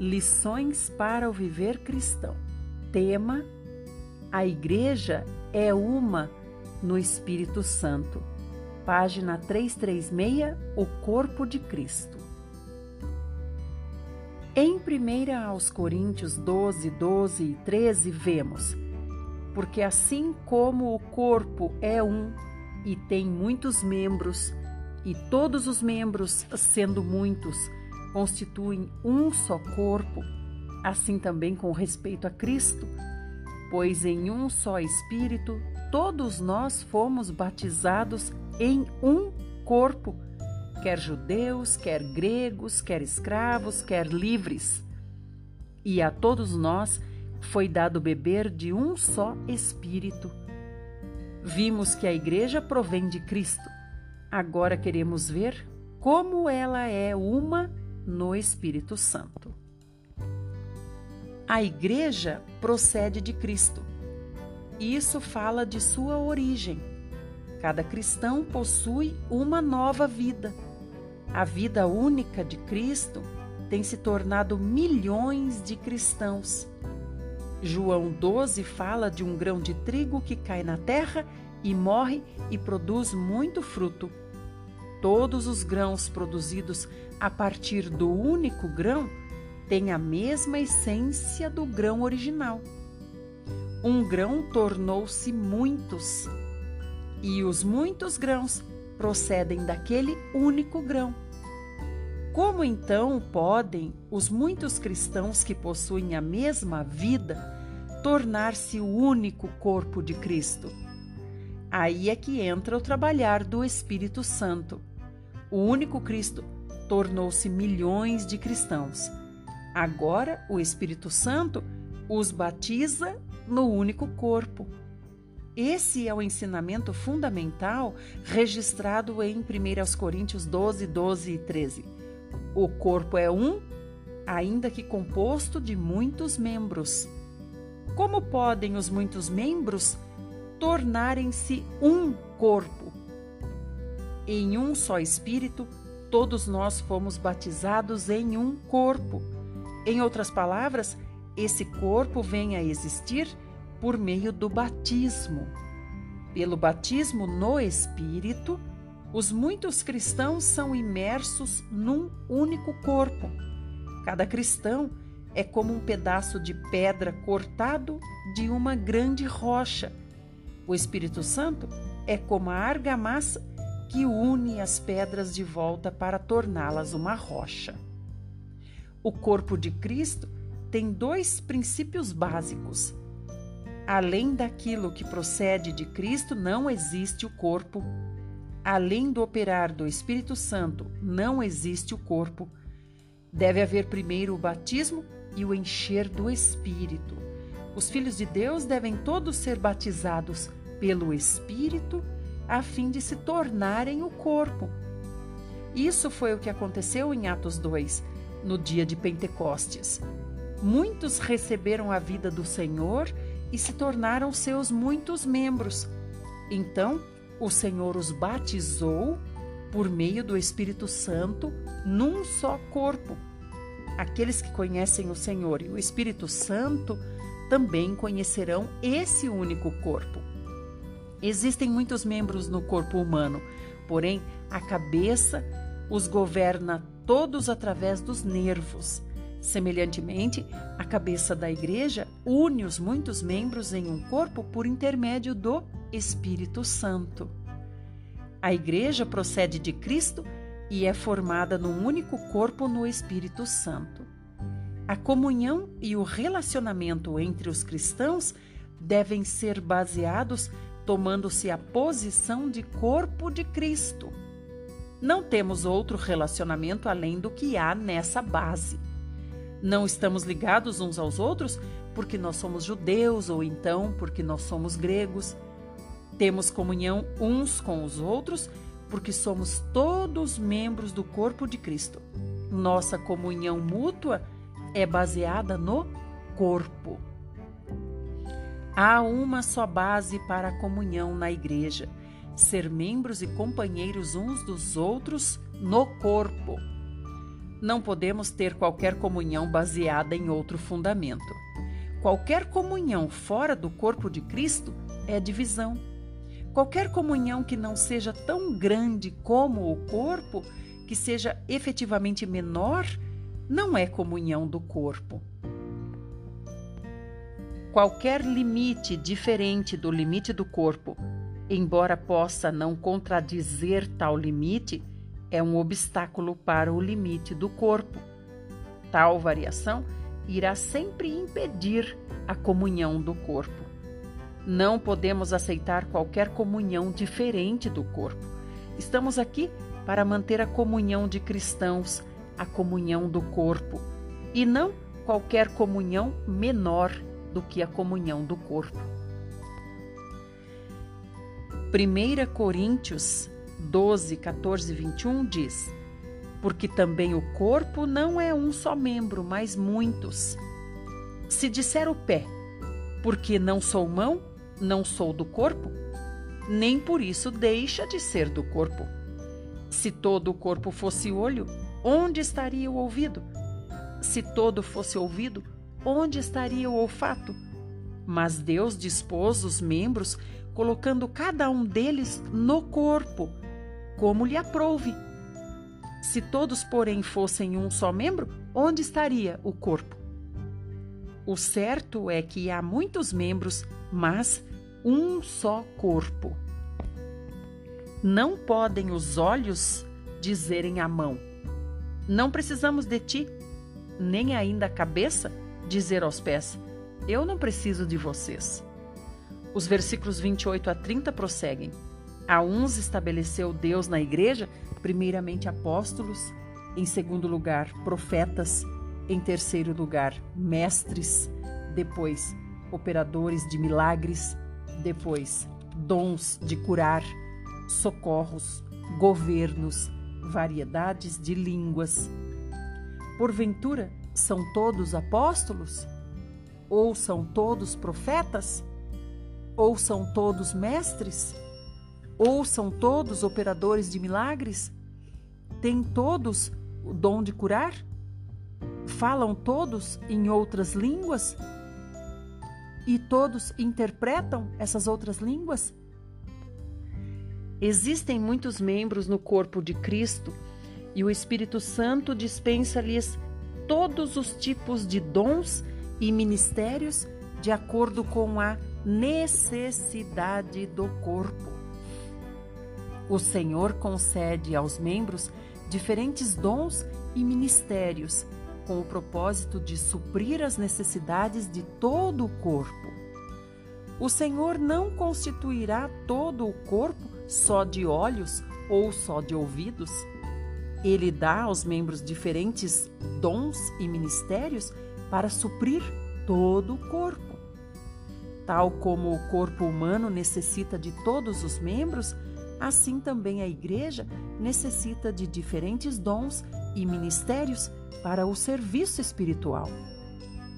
Lições para o Viver Cristão. Tema: A Igreja é uma no Espírito Santo. Página 336 O Corpo de Cristo. Em 1 aos Coríntios 12, 12 e 13, vemos: Porque assim como o corpo é um e tem muitos membros, e todos os membros, sendo muitos, constituem um só corpo, Assim também com respeito a Cristo, pois em um só Espírito todos nós fomos batizados em um corpo, quer judeus, quer gregos, quer escravos, quer livres. E a todos nós foi dado beber de um só Espírito. Vimos que a Igreja provém de Cristo. Agora queremos ver como ela é uma no Espírito Santo. A Igreja procede de Cristo. Isso fala de sua origem. Cada cristão possui uma nova vida. A vida única de Cristo tem se tornado milhões de cristãos. João 12 fala de um grão de trigo que cai na terra e morre e produz muito fruto. Todos os grãos produzidos a partir do único grão têm a mesma essência do grão original. Um grão tornou-se muitos, e os muitos grãos procedem daquele único grão. Como então podem os muitos cristãos que possuem a mesma vida tornar-se o único corpo de Cristo? Aí é que entra o trabalhar do Espírito Santo. O único Cristo tornou-se milhões de cristãos. Agora o Espírito Santo os batiza no único corpo. Esse é o ensinamento fundamental registrado em 1 Coríntios 12, 12 e 13. O corpo é um, ainda que composto de muitos membros. Como podem os muitos membros tornarem-se um corpo? Em um só Espírito, todos nós fomos batizados em um corpo. Em outras palavras, esse corpo vem a existir por meio do batismo. Pelo batismo no Espírito, os muitos cristãos são imersos num único corpo. Cada cristão é como um pedaço de pedra cortado de uma grande rocha. O Espírito Santo é como a argamassa que une as pedras de volta para torná-las uma rocha. O corpo de Cristo tem dois princípios básicos. Além daquilo que procede de Cristo, não existe o corpo. Além do operar do Espírito Santo, não existe o corpo. Deve haver primeiro o batismo e o encher do Espírito. Os filhos de Deus devem todos ser batizados pelo Espírito a fim de se tornarem o corpo. Isso foi o que aconteceu em Atos 2, no dia de Pentecostes. Muitos receberam a vida do Senhor e se tornaram seus muitos membros. Então, o Senhor os batizou por meio do Espírito Santo num só corpo. Aqueles que conhecem o Senhor e o Espírito Santo também conhecerão esse único corpo. Existem muitos membros no corpo humano, porém a cabeça os governa todos através dos nervos. Semelhantemente, a cabeça da igreja une os muitos membros em um corpo por intermédio do Espírito Santo. A igreja procede de Cristo e é formada num único corpo no Espírito Santo. A comunhão e o relacionamento entre os cristãos devem ser baseados tomando-se a posição de corpo de Cristo. Não temos outro relacionamento além do que há nessa base. Não estamos ligados uns aos outros porque nós somos judeus ou então porque nós somos gregos. Temos comunhão uns com os outros porque somos todos membros do corpo de Cristo. Nossa comunhão mútua é baseada no corpo. Há uma só base para a comunhão na igreja: ser membros e companheiros uns dos outros no corpo. Não podemos ter qualquer comunhão baseada em outro fundamento. Qualquer comunhão fora do corpo de Cristo é divisão. Qualquer comunhão que não seja tão grande como o corpo, que seja efetivamente menor, não é comunhão do corpo. Qualquer limite diferente do limite do corpo, embora possa não contradizer tal limite, é um obstáculo para o limite do corpo. Tal variação irá sempre impedir a comunhão do corpo. Não podemos aceitar qualquer comunhão diferente do corpo. Estamos aqui para manter a comunhão de cristãos, a comunhão do corpo, e não qualquer comunhão menor do que a comunhão do corpo. 1 Coríntios 12, 14 e 21 diz: Porque também o corpo não é um só membro, mas muitos. Se disser o pé, porque não sou mão, não sou do corpo, nem por isso deixa de ser do corpo. Se todo o corpo fosse olho, onde estaria o ouvido? Se todo fosse ouvido, onde estaria o olfato? Mas Deus dispôs os membros colocando cada um deles no corpo, como lhe aprouve. Se todos, porém, fossem um só membro, onde estaria o corpo? O certo é que há muitos membros, mas um só corpo. Não podem os olhos dizerem à mão: Não precisamos de ti, nem ainda a cabeça dizer aos pés: Eu não preciso de vocês. Os versículos 28 a 30 prosseguem. A uns estabeleceu Deus na igreja, primeiramente apóstolos, em segundo lugar, profetas, em terceiro lugar, mestres, depois, operadores de milagres, depois, dons de curar, socorros, governos, variedades de línguas. Porventura, são todos apóstolos? Ou são todos profetas? Ou são todos mestres? Ou são todos operadores de milagres? Têm todos o dom de curar? Falam todos em outras línguas? E todos interpretam essas outras línguas? Existem muitos membros no corpo de Cristo e o Espírito Santo dispensa-lhes todos os tipos de dons e ministérios de acordo com a necessidade do corpo. O Senhor concede aos membros diferentes dons e ministérios com o propósito de suprir as necessidades de todo o corpo. O Senhor não constituirá todo o corpo só de olhos ou só de ouvidos. Ele dá aos membros diferentes dons e ministérios para suprir todo o corpo. Tal como o corpo humano necessita de todos os membros, assim também a Igreja necessita de diferentes dons e ministérios para o serviço espiritual.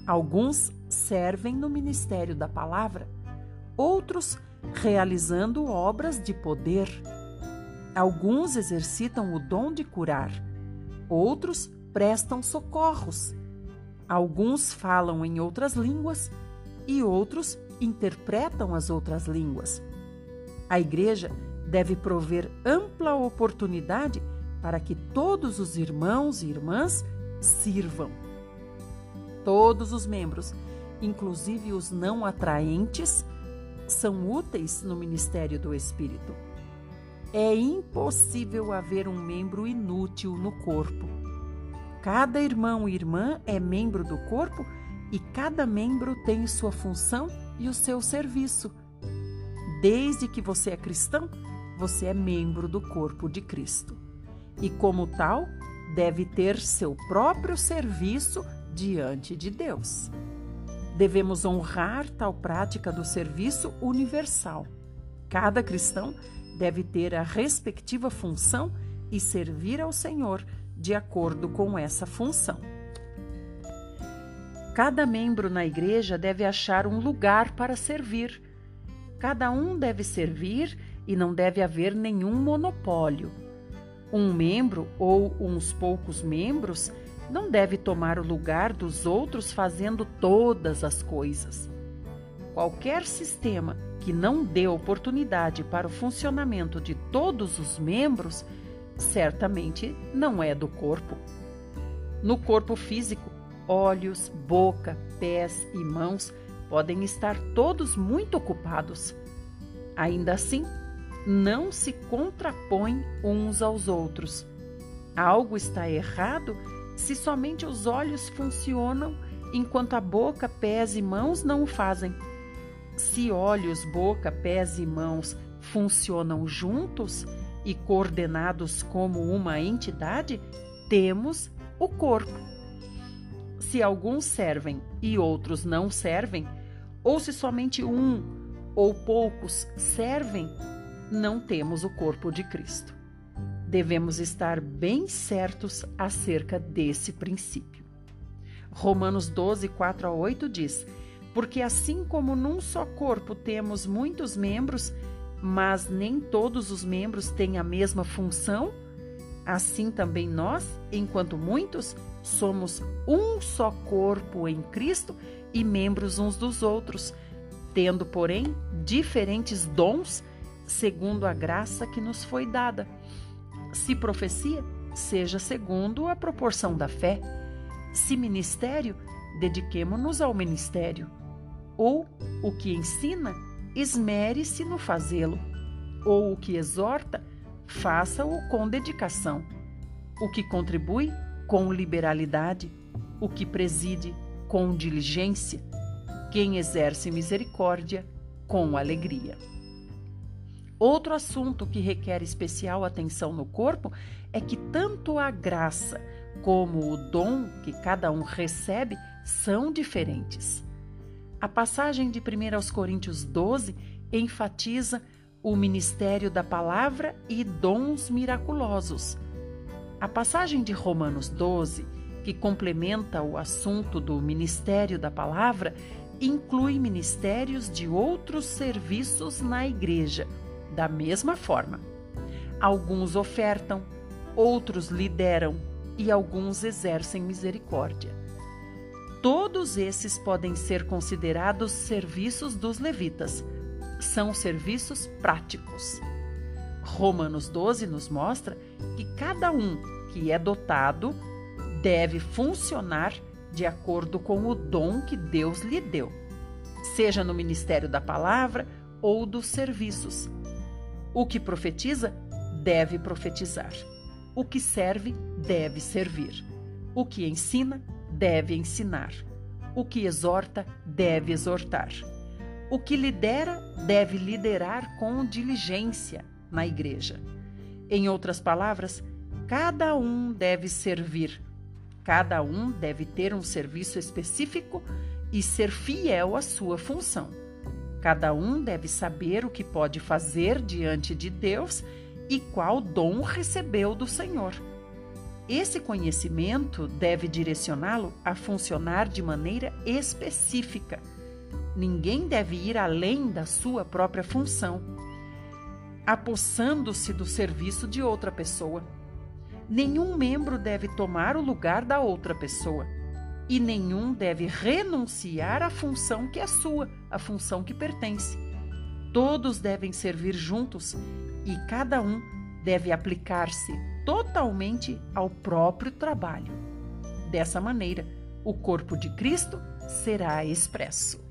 Alguns servem no ministério da palavra, outros realizando obras de poder. Alguns exercitam o dom de curar, outros prestam socorros. Alguns falam em outras línguas e outros interpretam as outras línguas. A Igreja deve prover ampla oportunidade para que todos os irmãos e irmãs sirvam. Todos os membros, inclusive os não atraentes, são úteis no ministério do Espírito. É impossível haver um membro inútil no corpo. Cada irmão e irmã é membro do corpo e cada membro tem sua função e o seu serviço. Desde que você é cristão, você é membro do corpo de Cristo. E, como tal, deve ter seu próprio serviço diante de Deus. Devemos honrar tal prática do serviço universal. Cada cristão deve ter a respectiva função e servir ao Senhor de acordo com essa função. Cada membro na igreja deve achar um lugar para servir. Cada um deve servir e não deve haver nenhum monopólio. Um membro ou uns poucos membros não deve tomar o lugar dos outros fazendo todas as coisas. Qualquer sistema que não dê oportunidade para o funcionamento de todos os membros certamente não é do corpo. No corpo físico, Olhos, boca, pés e mãos podem estar todos muito ocupados. Ainda assim, não se contrapõem uns aos outros. Algo está errado se somente os olhos funcionam enquanto a boca, pés e mãos não o fazem. Se olhos, boca, pés e mãos funcionam juntos e coordenados como uma entidade, temos o corpo. Se alguns servem e outros não servem, ou se somente um ou poucos servem, não temos o corpo de Cristo. Devemos estar bem certos acerca desse princípio. Romanos 12, 4 a 8 diz: Porque assim como num só corpo temos muitos membros, mas nem todos os membros têm a mesma função, assim também nós, enquanto muitos, somos um só corpo em Cristo e membros uns dos outros, tendo, porém, diferentes dons segundo a graça que nos foi dada. Se profecia, seja segundo a proporção da fé. Se ministério, dediquemo-nos ao ministério. Ou o que ensina, esmere-se no fazê-lo. Ou o que exorta, faça-o com dedicação. O que contribui, com liberalidade. O que preside, com diligência. Quem exerce misericórdia, com alegria. Outro assunto que requer especial atenção no corpo é que tanto a graça como o dom que cada um recebe são diferentes. A passagem de 1 aos Coríntios 12 enfatiza o ministério da palavra e dons miraculosos. A passagem de Romanos 12, que complementa o assunto do ministério da palavra, inclui ministérios de outros serviços na igreja da mesma forma. Alguns ofertam, outros lideram e alguns exercem misericórdia. Todos esses podem ser considerados serviços dos levitas. São serviços práticos. Romanos 12 nos mostra que cada um que é dotado deve funcionar de acordo com o dom que Deus lhe deu, seja no ministério da palavra ou dos serviços. O que profetiza deve profetizar. O que serve deve servir. O que ensina deve ensinar. O que exorta deve exortar. O que lidera deve liderar com diligência na igreja. Em outras palavras, cada um deve servir. Cada um deve ter um serviço específico e ser fiel à sua função. Cada um deve saber o que pode fazer diante de Deus e qual dom recebeu do Senhor. Esse conhecimento deve direcioná-lo a funcionar de maneira específica. Ninguém deve ir além da sua própria função, apossando-se do serviço de outra pessoa. Nenhum membro deve tomar o lugar da outra pessoa e nenhum deve renunciar à função que é sua, à função que pertence. Todos devem servir juntos e cada um deve aplicar-se totalmente ao próprio trabalho. Dessa maneira, o corpo de Cristo será expresso.